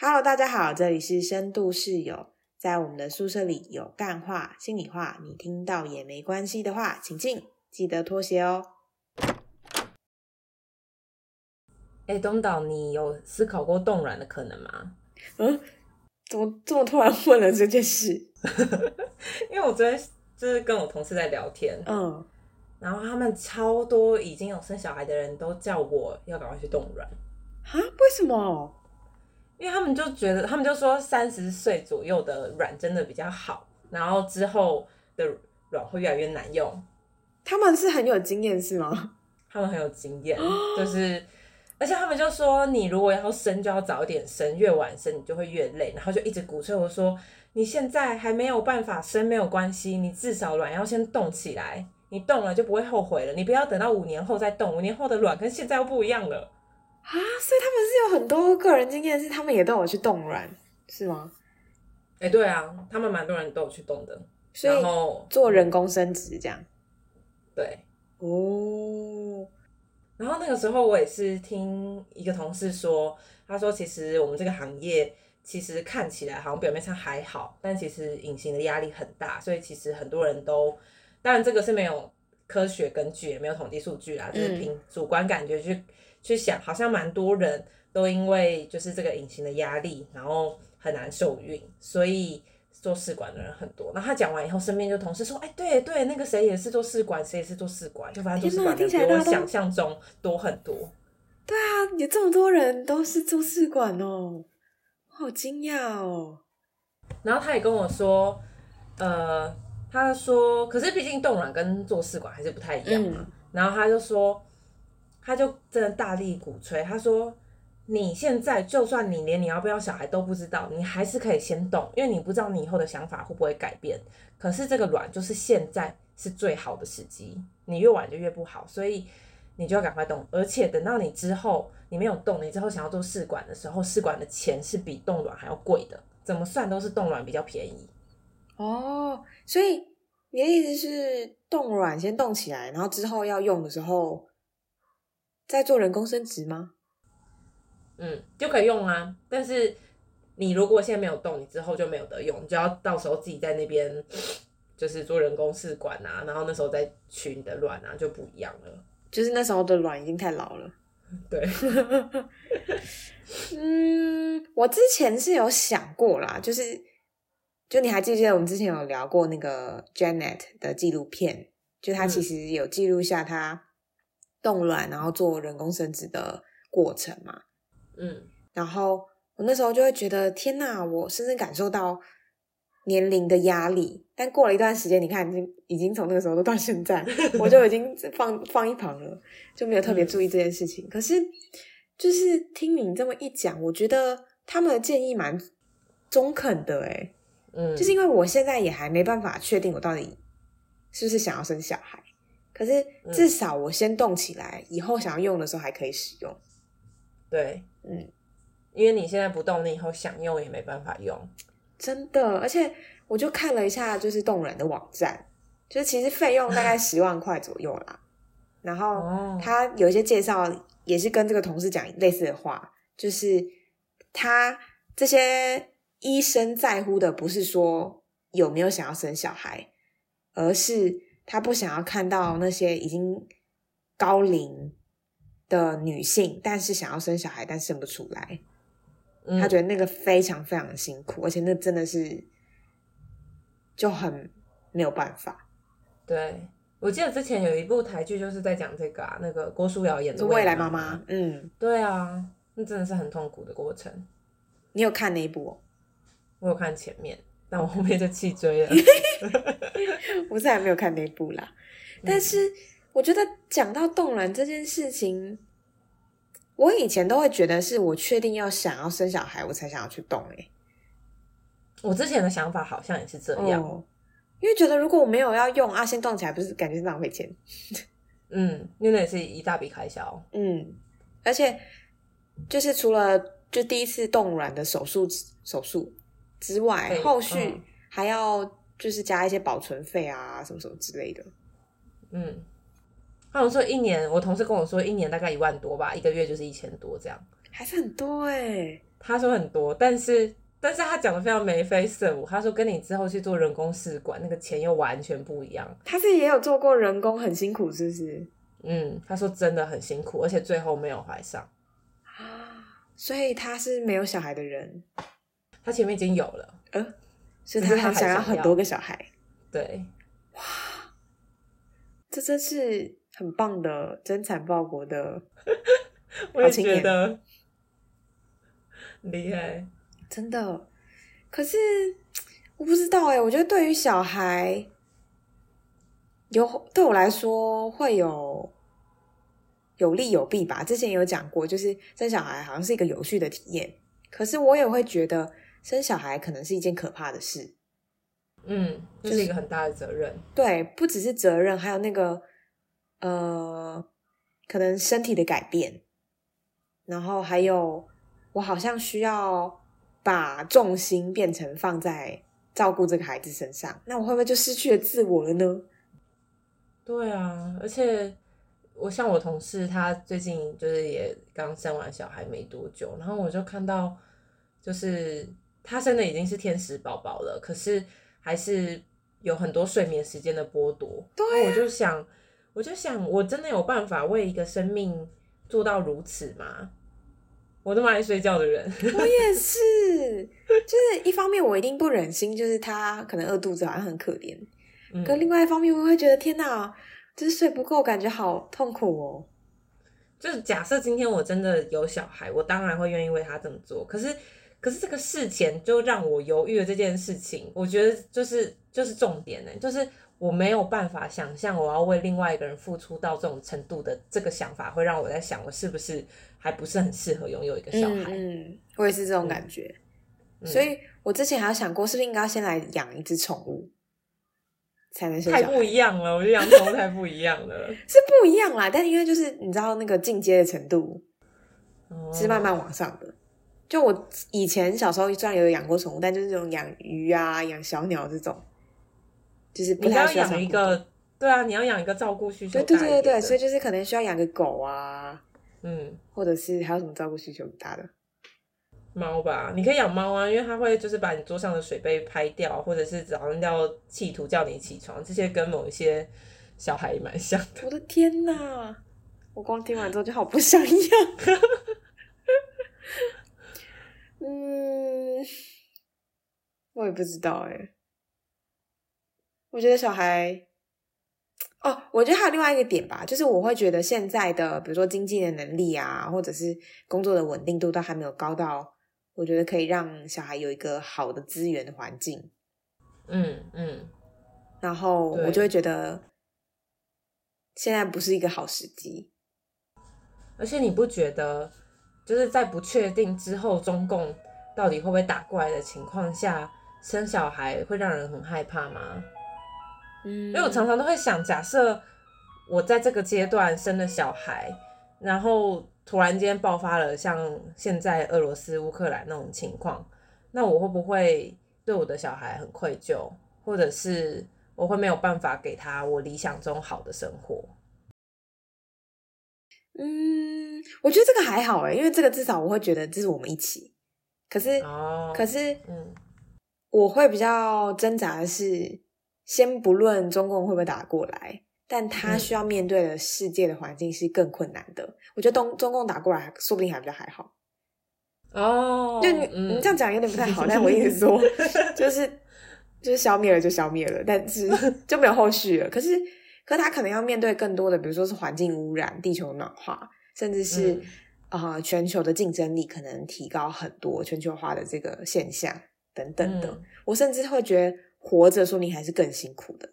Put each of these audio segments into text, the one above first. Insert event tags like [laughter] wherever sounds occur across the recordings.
Hello，大家好，这里是深度室友。在我们的宿舍里有干话、心里话，你听到也没关系的话，请进，记得脱鞋哦。哎，东岛，你有思考过冻卵的可能吗？嗯，怎么这么突然问了这件事？[laughs] 因为我昨天就是跟我同事在聊天，嗯，然后他们超多已经有生小孩的人都叫我要赶快去冻卵，啊？为什么？因为他们就觉得，他们就说三十岁左右的卵真的比较好，然后之后的卵会越来越难用。他们是很有经验是吗？他们很有经验，就是而且他们就说，你如果要生就要早点生，越晚生你就会越累，然后就一直鼓吹我说，你现在还没有办法生没有关系，你至少卵要先冻起来，你冻了就不会后悔了，你不要等到五年后再冻，五年后的卵跟现在又不一样了。啊，所以他们是有很多个人经验，是他们也都有去冻卵，是吗？哎、对啊，他们蛮多人都有去冻的，然后做人工生殖这样。对，哦，然后那个时候我也是听一个同事说，他说其实我们这个行业其实看起来好像表面上还好，但其实隐形的压力很大，所以其实很多人都，当然这个是没有科学根据，也没有统计数据啦，就是凭主观感觉去、去想，好像蛮多人都因为就是这个隐形的压力，然后很难受孕，所以。做试管的人很多，然后他讲完以后，身边就同事说：“哎，对对，那个谁也是做试管，谁也是做试管，就发现做试管的比我想象中多很多。”对啊，有这么多人都是做试管哦，我好惊讶哦。然后他也跟我说，呃，他说，可是毕竟冻卵跟做试管还是不太一样嘛。嗯然后他就说，他就真的大力鼓吹，他说，你现在就算你连你要不要小孩都不知道，你还是可以先动，因为你不知道你以后的想法会不会改变。可是这个卵就是现在是最好的时机，你越晚就越不好，所以你就要赶快动。而且等到你之后你没有动，你之后想要做试管的时候，试管的钱是比冻卵还要贵的，怎么算都是冻卵比较便宜。哦，所以你的意思是冻卵先冻起来，然后之后要用的时候再做人工生殖吗？嗯，就可以用啊。但是你如果现在没有动，你之后就没有得用，你就要到时候自己在那边就是做人工试管啊，然后那时候再取你的卵啊，就不一样了。就是那时候的卵已经太老了。对，[laughs] 嗯，我之前是有想过啦，就是就你还记不记得我们之前有聊过那个 Janet 的纪录片？就他其实有记录下他冻卵然后做人工生殖的过程嘛。嗯，然后我那时候就会觉得，天呐！我深深感受到年龄的压力。但过了一段时间，你看，已经已经从那个时候都到现在，[laughs] 我就已经放放一旁了，就没有特别注意这件事情。可是，就是听你这么一讲，我觉得他们的建议蛮中肯的，诶嗯，就是因为我现在也还没办法确定我到底是不是想要生小孩，可是至少我先动起来，以后想要用的时候还可以使用。对，嗯，因为你现在不动，你以后想用也没办法用。真的，而且我就看了一下，就是冻卵的网站，就是其实费用大概 [laughs] 十万块左右啦。然后哦他有一些介绍，也是跟这个同事讲类似的话，就是他这些医生在乎的不是说有没有想要生小孩，而是他不想要看到那些已经高龄的女性，但是想要生小孩但生不出来。嗯他觉得那个非常非常的辛苦，而且那真的是就很没有办法。对，我记得之前有一部台剧就是在讲这个啊，那个郭书瑶演的未来妈妈妈，。嗯，对啊，那真的是很痛苦的过程。你有看那一部、哦？我有看前面，但我后面就弃追了。[laughs] 我是还没有看那一部啦。但是我觉得讲到冻卵这件事情，我以前都会觉得是我确定要想要生小孩，我才想要去冻诶、欸我之前的想法好像也是这样，哦，因为觉得如果我没有要用啊，先冻起来，不是感觉是浪费钱？[laughs] 嗯，因为那也是一大笔开销。嗯，而且就是除了就第一次冻卵的手术手术之外，后续嗯还要就是加一些保存费啊，什么什么之类的。嗯，他们说一年，我同事跟我说一年大概一万多吧，一个月就是一千多这样。还是很多哎、他说很多，但是但是他讲的非常眉飞色舞。他说跟你之后去做人工试管，那个钱又完全不一样。他是也有做过人工，很辛苦，是不是？嗯，他说真的很辛苦，而且最后没有怀上。啊，所以他是没有小孩的人，他前面已经有了，呃，所以他很想要很多个小孩。对，哇这真是很棒的真产报国的，[laughs] 我也觉得厉害。真的。可是我不知道哎、我觉得对于小孩，有对我来说会有有利有弊吧。之前有讲过，就是生小孩好像是一个有趣的体验，可是我也会觉得生小孩可能是一件可怕的事。嗯，这是一个很大的责任。对，不只是责任，还有那个呃，可能身体的改变，然后还有我好像需要把重心变成放在照顾这个孩子身上，那我会不会就失去了自我了呢？对啊，而且我像我同事，他最近就是也刚生完小孩没多久，然后我就看到，就是他生的已经是天使宝宝了，可是还是有很多睡眠时间的剥夺。对啊我就想，我就想，我真的有办法为一个生命做到如此吗？我那么爱睡觉的人，我也是，就是一方面我一定不忍心，就是他可能饿肚子好像很可怜，嗯可另外一方面我会觉得天哪，就是睡不够，感觉好痛苦哦。就是假设今天我真的有小孩，我当然会愿意为他这么做。可是，可是这个事前就让我犹豫了这件事情，我觉得就是就是重点呢，就是我没有办法想象我要为另外一个人付出到这种程度的这个想法，会让我在想我是不是还不是很适合拥有一个小孩。嗯嗯，我也是这种感觉。嗯所以我之前还有想过，是不是应该要先来养一只宠物，才能生太不？一样了，我觉得养宠物太不一样了，[laughs] 是不一样啦，但因为就是你知道那个进阶的程度哦是慢慢往上的。就我以前小时候虽然有养过宠物，但就是这种养鱼啊、养小鸟这种，就是不要太需要养一个，对啊，你要养一个照顾需求对对对对对，所以就是可能需要养个狗啊，嗯。或者是还有什么照顾需求很大的。猫吧，你可以养猫啊，因为它会就是把你桌上的水杯拍掉，或者是早上要企图叫你起床，这些跟某一些小孩也蛮像的。我的天哪！我光听完之后就好不想养。[laughs] 嗯，我也不知道哎、我觉得小孩，哦，我觉得还有另外一个点吧，就是我会觉得现在的，比如说经济的能力啊，或者是工作的稳定度，都还没有高到，我觉得可以让小孩有一个好的资源的环境。嗯嗯，然后我就会觉得现在不是一个好时机。而且你不觉得就是在不确定之后中共到底会不会打过来的情况下，生小孩会让人很害怕吗？嗯，因为我常常都会想，假设我在这个阶段生了小孩，然后突然间爆发了像现在俄罗斯、乌克兰那种情况，那我会不会对我的小孩很愧疚，或者是我会没有办法给他我理想中好的生活？嗯，我觉得这个还好哎，因为这个至少我会觉得这是我们一起。可是，哦，可是嗯我会比较挣扎的是，先不论中共会不会打过来，但他嗯需要面对的世界的环境是更困难的。我觉得东中共打过来，说不定还比较还好。哦，就你、嗯你这样讲有点不太好，但我意思说，[laughs] 就是就是消灭了就消灭了，但是 [laughs] 就没有后续了。可是，可是他可能要面对更多的，比如说是环境污染、地球暖化，甚至是嗯啊、呃全球的竞争力可能提高很多，全球化的这个现象等等的。嗯我甚至会觉得活着说明还是更辛苦的。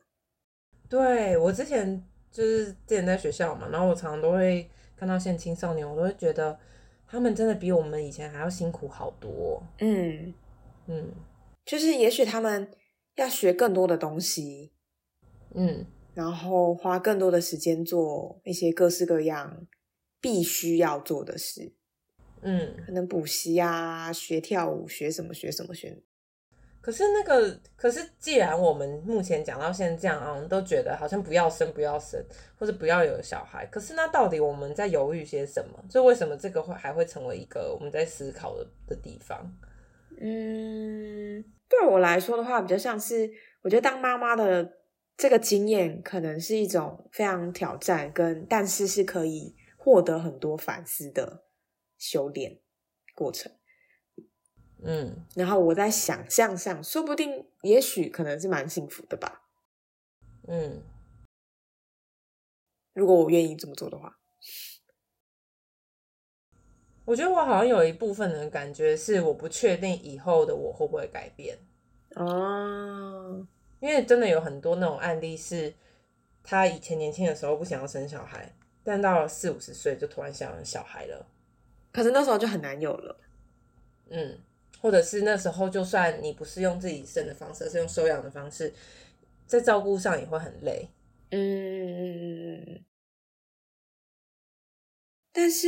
对我之前就是之前在学校嘛，然后我常常都会看到现在青少年，我都会觉得他们真的比我们以前还要辛苦好多。嗯，嗯就是也许他们要学更多的东西，嗯，然后花更多的时间做一些各式各样必须要做的事，嗯，可能补习啊、学跳舞、学什么学什么学。可是那个，可是既然我们目前讲到现在这样啊，我们都觉得好像不要生，不要生，或者不要有小孩。可是那到底我们在犹豫些什么？就为什么这个会还会成为一个我们在思考的的地方？嗯，对我来说的话，比较像是我觉得当妈妈的这个经验，可能是一种非常挑战，跟但是是可以获得很多反思的修炼过程。嗯，然后我在想象上，说不定，也许可能是蛮幸福的吧。嗯，如果我愿意这么做的话，我觉得我好像有一部分的感觉是，我不确定以后的我会不会改变。哦，因为真的有很多那种案例是，他以前年轻的时候不想要生小孩，但到了四五十岁就突然想小孩了。可是那时候就很难有了。嗯。或者是那时候，就算你不是用自己生的方式，是用收养的方式，在照顾上也会很累。嗯，但是，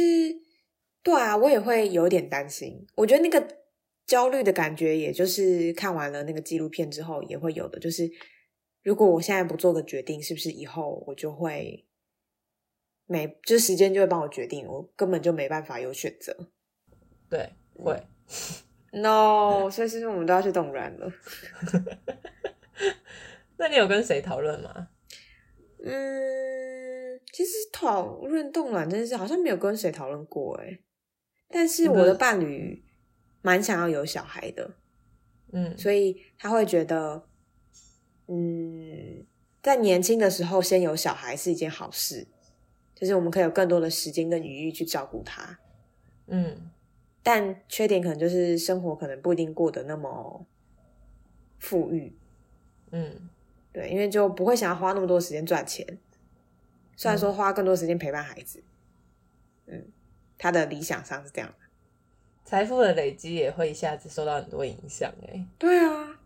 对啊，我也会有点担心。我觉得那个焦虑的感觉，也就是看完了那个纪录片之后也会有的。就是如果我现在不做个决定，是不是以后我就会没，就时间就会帮我决定，我根本就没办法有选择。对，会。No，[laughs] 所以是不是我们都要去动软了？那你有跟谁讨论吗？嗯，其实讨论动卵这件事好像没有跟谁讨论过哎。但是我的伴侣蛮想要有小孩的，嗯，所以他会觉得，嗯，在年轻的时候先有小孩是一件好事，就是我们可以有更多的时间跟余裕去照顾他，嗯。但缺点可能就是生活可能不一定过得那么富裕，嗯，对，因为就不会想要花那么多时间赚钱，虽然说花更多时间陪伴孩子，嗯，他的理想上是这样的，财富的累积也会一下子受到很多影响，哎，对啊，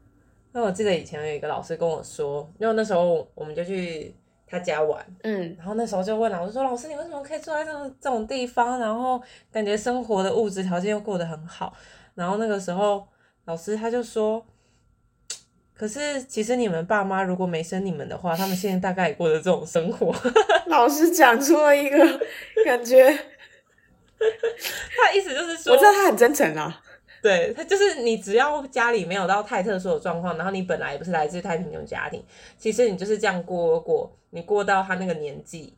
那我记得以前有一个老师跟我说，因为那时候我们就去。他家玩，嗯，然后那时候就问老师说：“老师，你为什么可以住在这种这种地方？然后感觉生活的物质条件又过得很好。”然后那个时候老师他就说：“可是其实你们爸妈如果没生你们的话，他们现在大概也过着这种生活。[laughs] ”老师讲出了一个感觉，他意思就是说，我知道他很真诚啊。对他就是你，只要家里没有到太特殊的状况，然后你本来也不是来自太贫穷家庭，其实你就是这样过过，你过到他那个年纪，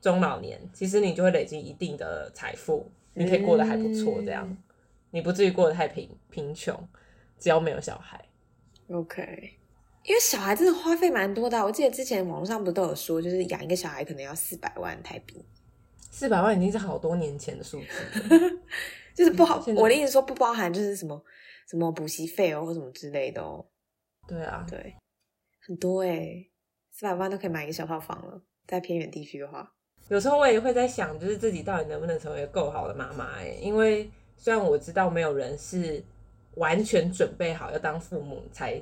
中老年，其实你就会累积一定的财富，你可以过得还不错，这样，你不至于过得太贫贫穷，只要没有小孩。OK，因为小孩真的花费蛮多的，我记得之前网络上不都有说，就是养一个小孩可能要四百万台币，四百万已经是好多年前的数字。[laughs] 就是不好，我的意思说不包含就是什么什么补习费哦或什么之类的哦。对啊，对，很多哎，四百万都可以买一个小套房了，在偏远地区的话。有时候我也会在想，就是自己到底能不能成为够好的妈妈哎，因为虽然我知道没有人是完全准备好要当父母才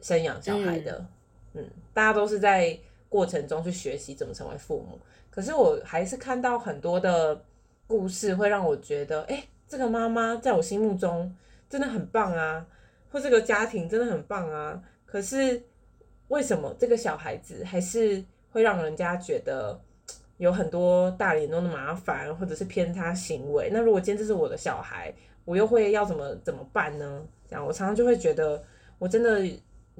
生养小孩的，嗯，大家都是在过程中去学习怎么成为父母。可是我还是看到很多的故事，会让我觉得，哎。这个妈妈在我心目中真的很棒啊，或这个家庭真的很棒啊。可是为什么这个小孩子还是会让人家觉得有很多大脸中的麻烦，或者是偏差行为？那如果今天这是我的小孩，我又会要怎么怎么办呢？这样我常常就会觉得，我真的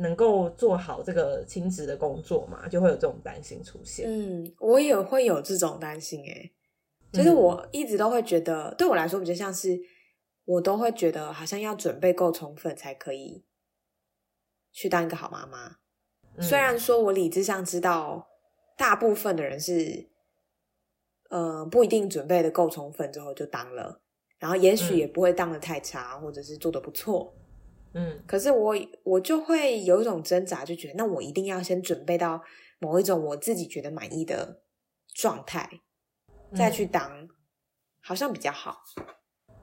能够做好这个亲子的工作嘛？就会有这种担心出现。嗯，我也会有这种担心诶。就是我一直都会觉得，对我来说比较像是，我都会觉得好像要准备够充分才可以去当一个好妈妈。虽然说我理智上知道，大部分的人是，呃，不一定准备的够充分之后就当了，然后也许也不会当的太差，或者是做的不错。嗯，可是我我就会有一种挣扎，就觉得那我一定要先准备到某一种我自己觉得满意的状态。再去当，好像比较好。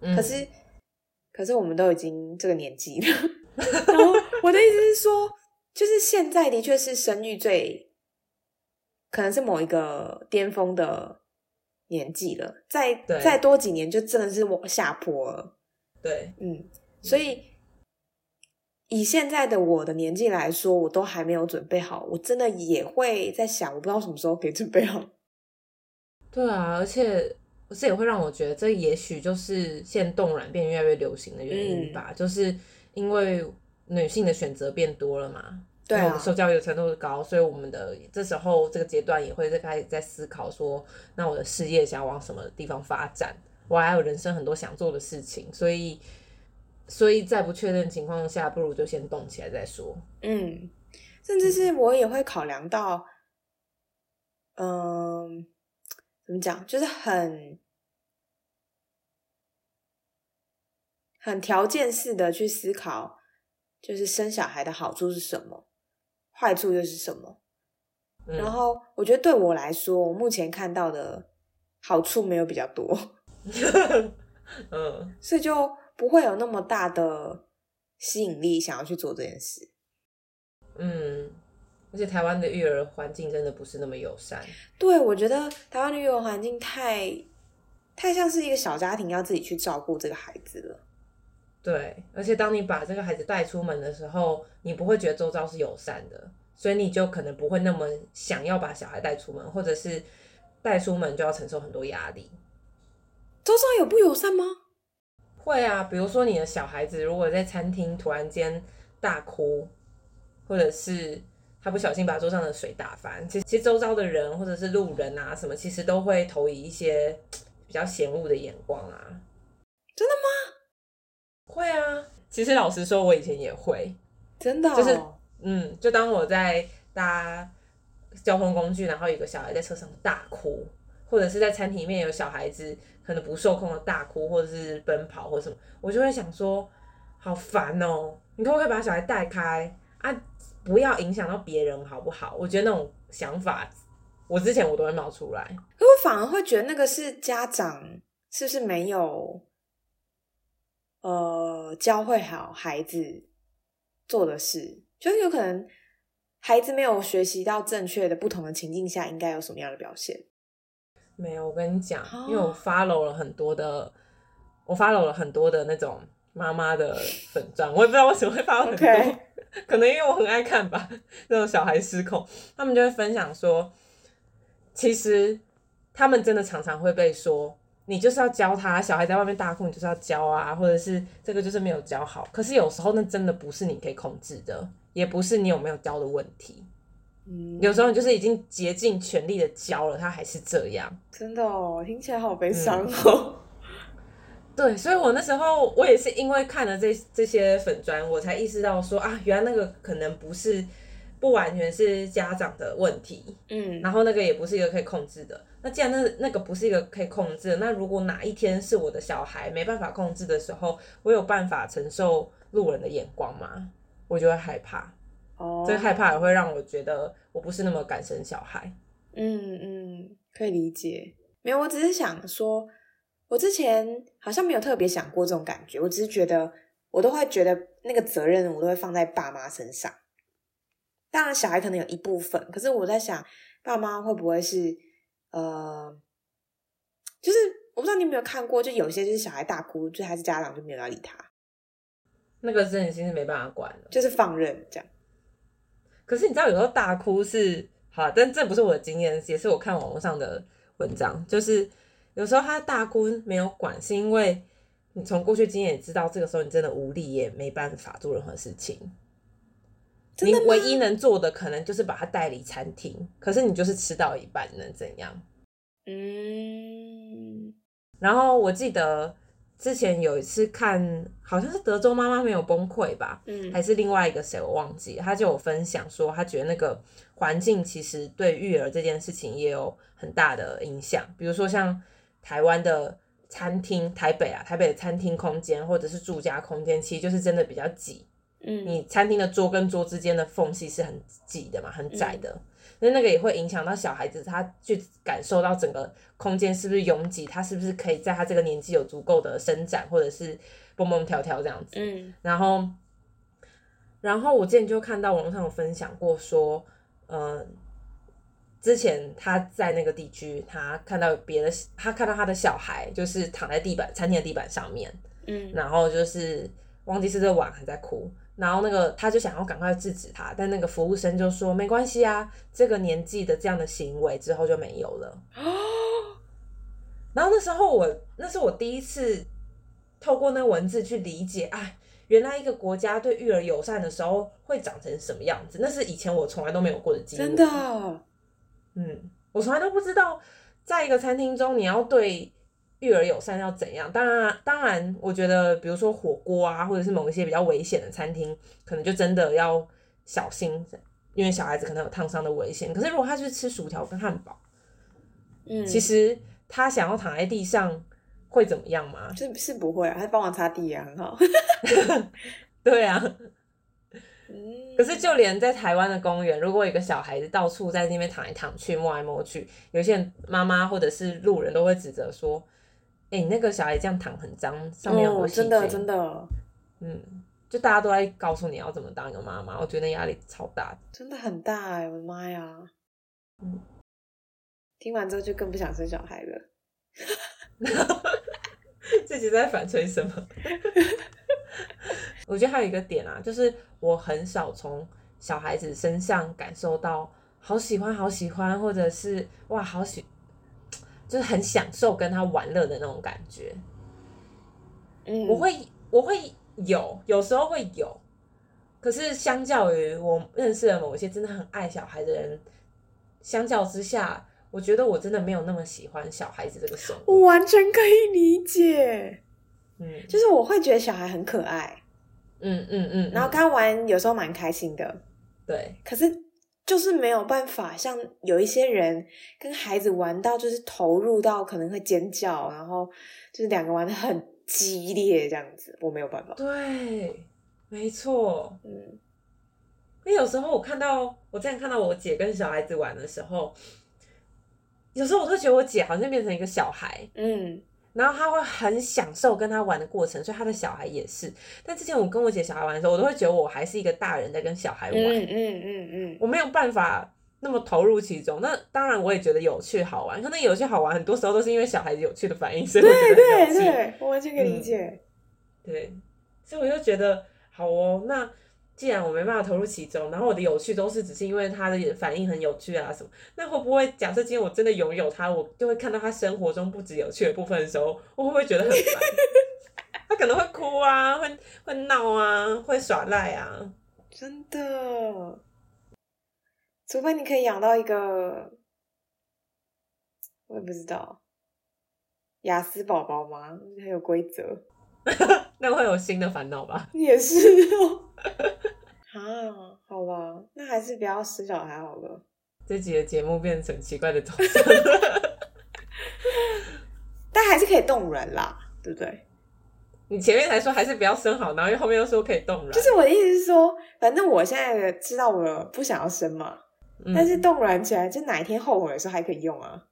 可是，可是我们都已经这个年纪了。[laughs] 然后我的意思是说，就是现在的确是生育最，可能是某一个巅峰的年纪了。再再多几年，就真的是往下坡了。对，嗯，所以以现在的我的年纪来说，我都还没有准备好，我真的也会在想，我不知道什么时候可以准备好。[laughs] 对啊，而且这也会让我觉得，这也许就是现动软变越来越流行的原因吧，就是因为女性的选择变多了嘛。对啊，受教育的程度高，所以我们的这时候这个阶段也会在开始在思考说，那我的事业想要往什么地方发展？我还有人生很多想做的事情，所以，所以在不确定情况下，不如就先动起来再说。嗯，甚至是我也会考量到，嗯，怎么讲，就是很很条件式的去思考，就是生小孩的好处是什么。坏处又是什么？然后我觉得对我来说，我目前看到的好处没有比较多，[laughs] 嗯，所以就不会有那么大的吸引力想要去做这件事。嗯，而且台湾的育儿环境真的不是那么友善。对，我觉得台湾的育儿环境太太像是一个小家庭要自己去照顾这个孩子了。对，而且当你把这个孩子带出门的时候，你不会觉得周遭是友善的，所以你就可能不会那么想要把小孩带出门，或者是带出门就要承受很多压力。周遭有不友善吗？会啊，比如说你的小孩子如果在餐厅突然间大哭，或者是他不小心把桌上的水打翻，其实其实周遭的人或者是路人啊什么，其实都会投以一些比较嫌恶的眼光啊。真的吗？会啊，其实老实说，我以前也会，真的，就是嗯，就当我在搭交通工具，然后有个小孩在车上大哭，或者是在餐厅里面有小孩子可能不受控的大哭，或者是奔跑或什么，我就会想说，好烦哦，你可不可以把小孩带开啊？不要影响到别人，好不好？我觉得那种想法，我之前我都会冒出来，可我反而会觉得那个是家长是不是没有。呃，教会好孩子做的事，就是有可能孩子没有学习到正确的不同的情境下应该有什么样的表现。没有，我跟你讲，因为我 follow 了很多的，我 follow 了很多的那种妈妈的粉钻，我也不知道为什么会 follow 很多，可能因为我很爱看吧，那种小孩失控，他们就会分享说，其实他们真的常常会被说。你就是要教他，小孩在外面大哭，你就是要教啊，或者是这个就是没有教好。可是有时候那真的不是你可以控制的，也不是你有没有教的问题。嗯，有时候你就是已经竭尽全力的教了，他还是这样。真的哦，听起来好悲伤哦。对，所以我那时候我也是因为看了这这些粉砖，我才意识到说啊，原来那个可能不是不完全是家长的问题。嗯，然后那个也不是一个可以控制的。那既然那那个不是一个可以控制，那如果哪一天是我的小孩没办法控制的时候，我有办法承受路人的眼光吗？我就会害怕。哦，这个害怕也会让我觉得我不是那么敢生小孩。嗯嗯，可以理解。没有，我只是想说，我之前好像没有特别想过这种感觉。我只是觉得，我都会觉得那个责任我都会放在爸妈身上。当然，小孩可能有一部分，可是我在想，爸妈会不会是？呃，就是我不知道你有没有看过，就有些就是小孩大哭，就还是家长就没有要理他，那个真的是没办法管就是放任这样。可是你知道，有时候大哭是好，但这不是我的经验，也是我看网络上的文章，就是有时候他大哭没有管，是因为你从过去经验也知道，这个时候你真的无力，也没办法做任何事情。你唯一能做的可能就是把他带离餐厅，可是你就是吃到一半，能怎样？嗯。然后我记得之前有一次看，好像是德州妈妈没有崩溃吧？嗯。还是另外一个谁我忘记，他就有分享说，他觉得那个环境其实对育儿这件事情也有很大的影响。比如说像台湾的餐厅，台北啊，台北的餐厅空间或者是住家空间，其实就是真的比较挤。嗯，你餐厅的桌跟桌之间的缝隙是很挤的嘛，很窄的，那那个也会影响到小孩子，他去感受到整个空间是不是拥挤，他是不是可以在他这个年纪有足够的伸展，或者是蹦蹦跳跳这样子。嗯，然后，然后我之前就看到网络上有分享过说，呃，之前他在那个地区，他看到别的，他看到他的小孩就是躺在地板餐厅的地板上面，嗯，然后就是忘记是这碗还在哭。然后那个他就想要赶快制止他，但那个服务生就说没关系啊，这个年纪的这样的行为之后就没有了。然后那时候我那是我第一次透过那文字去理解，哎，原来一个国家对育儿友善的时候会长成什么样子，那是以前我从来都没有过的经历。真的，嗯，我从来都不知道，在一个餐厅中你要对育儿友善要怎样。当然，当然，我觉得比如说火锅啊，或者是某一些比较危险的餐厅，可能就真的要小心，因为小孩子可能有烫伤的危险。可是如果他去吃薯条跟汉堡，嗯，其实他想要躺在地上会怎么样吗？是是不会啊，他帮我擦地啊，很好。[laughs] 对啊，嗯，可是就连在台湾的公园，如果有一个小孩子到处在那边躺来躺去、摸来摸去，有些人妈妈或者是路人都会指责说：“哎、你那个小孩这样躺很脏，上面有很多哦，真的。真的嗯，就大家都在告诉你要怎么当一个妈妈，我觉得压力超大的。真的很大哎，我的妈呀！嗯，听完之后就更不想生小孩了。[laughs] 自己在反吹什么？[laughs] 我觉得还有一个点啊，就是我很少从小孩子身上感受到好喜欢、好喜欢，或者是哇好喜，就是很享受跟他玩乐的那种感觉。嗯，我会我会有，有时候会有，可是相较于我认识的某一些真的很爱小孩的人，相较之下，我觉得我真的没有那么喜欢小孩子这个生物。我完全可以理解，嗯。就是我会觉得小孩很可爱，嗯嗯嗯，然后嗯跟他玩有时候蛮开心的，对，可是就是没有办法像有一些人跟孩子玩到就是投入到可能会尖叫，然后就是两个玩的很激烈这样子，我没有办法。对，没错。嗯因为有时候我看到，我之前看到我姐跟小孩子玩的时候，有时候我会觉得我姐好像变成一个小孩，嗯然后他会很享受跟他玩的过程，所以他的小孩也是。但之前我跟我姐小孩玩的时候，我都会觉得我还是一个大人在跟小孩玩，嗯嗯嗯嗯，我没有办法那么投入其中。那当然我也觉得有趣好玩，可能有趣好玩，很多时候都是因为小孩子有趣的反应，所以 [laughs] 我觉得有趣。对，我完全可以理嗯解。对，所以我就觉得好哦。那既然我没办法投入其中，然后我的有趣都是只是因为他的反应很有趣啊什么，那会不会假设今天我真的拥有他，我就会看到他生活中不止有趣的部分的时候，我会不会觉得很烦？他可能会哭啊，会会闹啊，会耍赖啊。真的，除非你可以养到一个，我也不知道，雅思宝宝吗？很有规则，[laughs] 那会有新的烦恼吧？也是哦。[laughs] 啊，好吧，那还是不要生小孩好了。这集的节目变成奇怪的走向。[laughs] 但还是可以动人啦，对不对？你前面才说还是不要生好，然后又后面又说可以动人，就是我的意思是说，反正我现在知道我不想要生嘛，嗯但是动卵起来，就哪一天后悔的时候还可以用啊。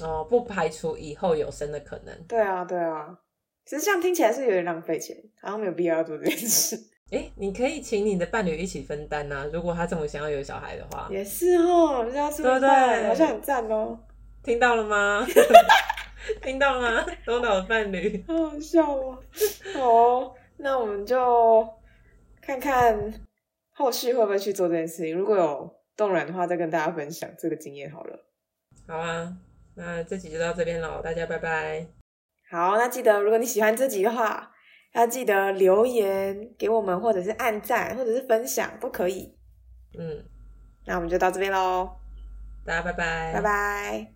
哦，不排除以后有生的可能。对啊，对啊，其实这样听起来是有点浪费钱，好像没有必要做这件事。[laughs] 哎，你可以请你的伴侣一起分担呐、如果他这么想要有小孩的话，也是哦，就要吃对不饭，对好像很赞哦，听到了吗？[laughs] 听到了吗？东岛的伴侣，[laughs] 好好笑哦。好哦，那我们就看看后续会不会去做这件事情。如果有动软的话，再跟大家分享这个经验好了。好啊，那这集就到这边喽，大家拜拜。好，那记得如果你喜欢这集的话，要记得留言给我们，或者是按赞，或者是分享都可以。嗯，那我们就到这边喽，大家拜拜，拜拜。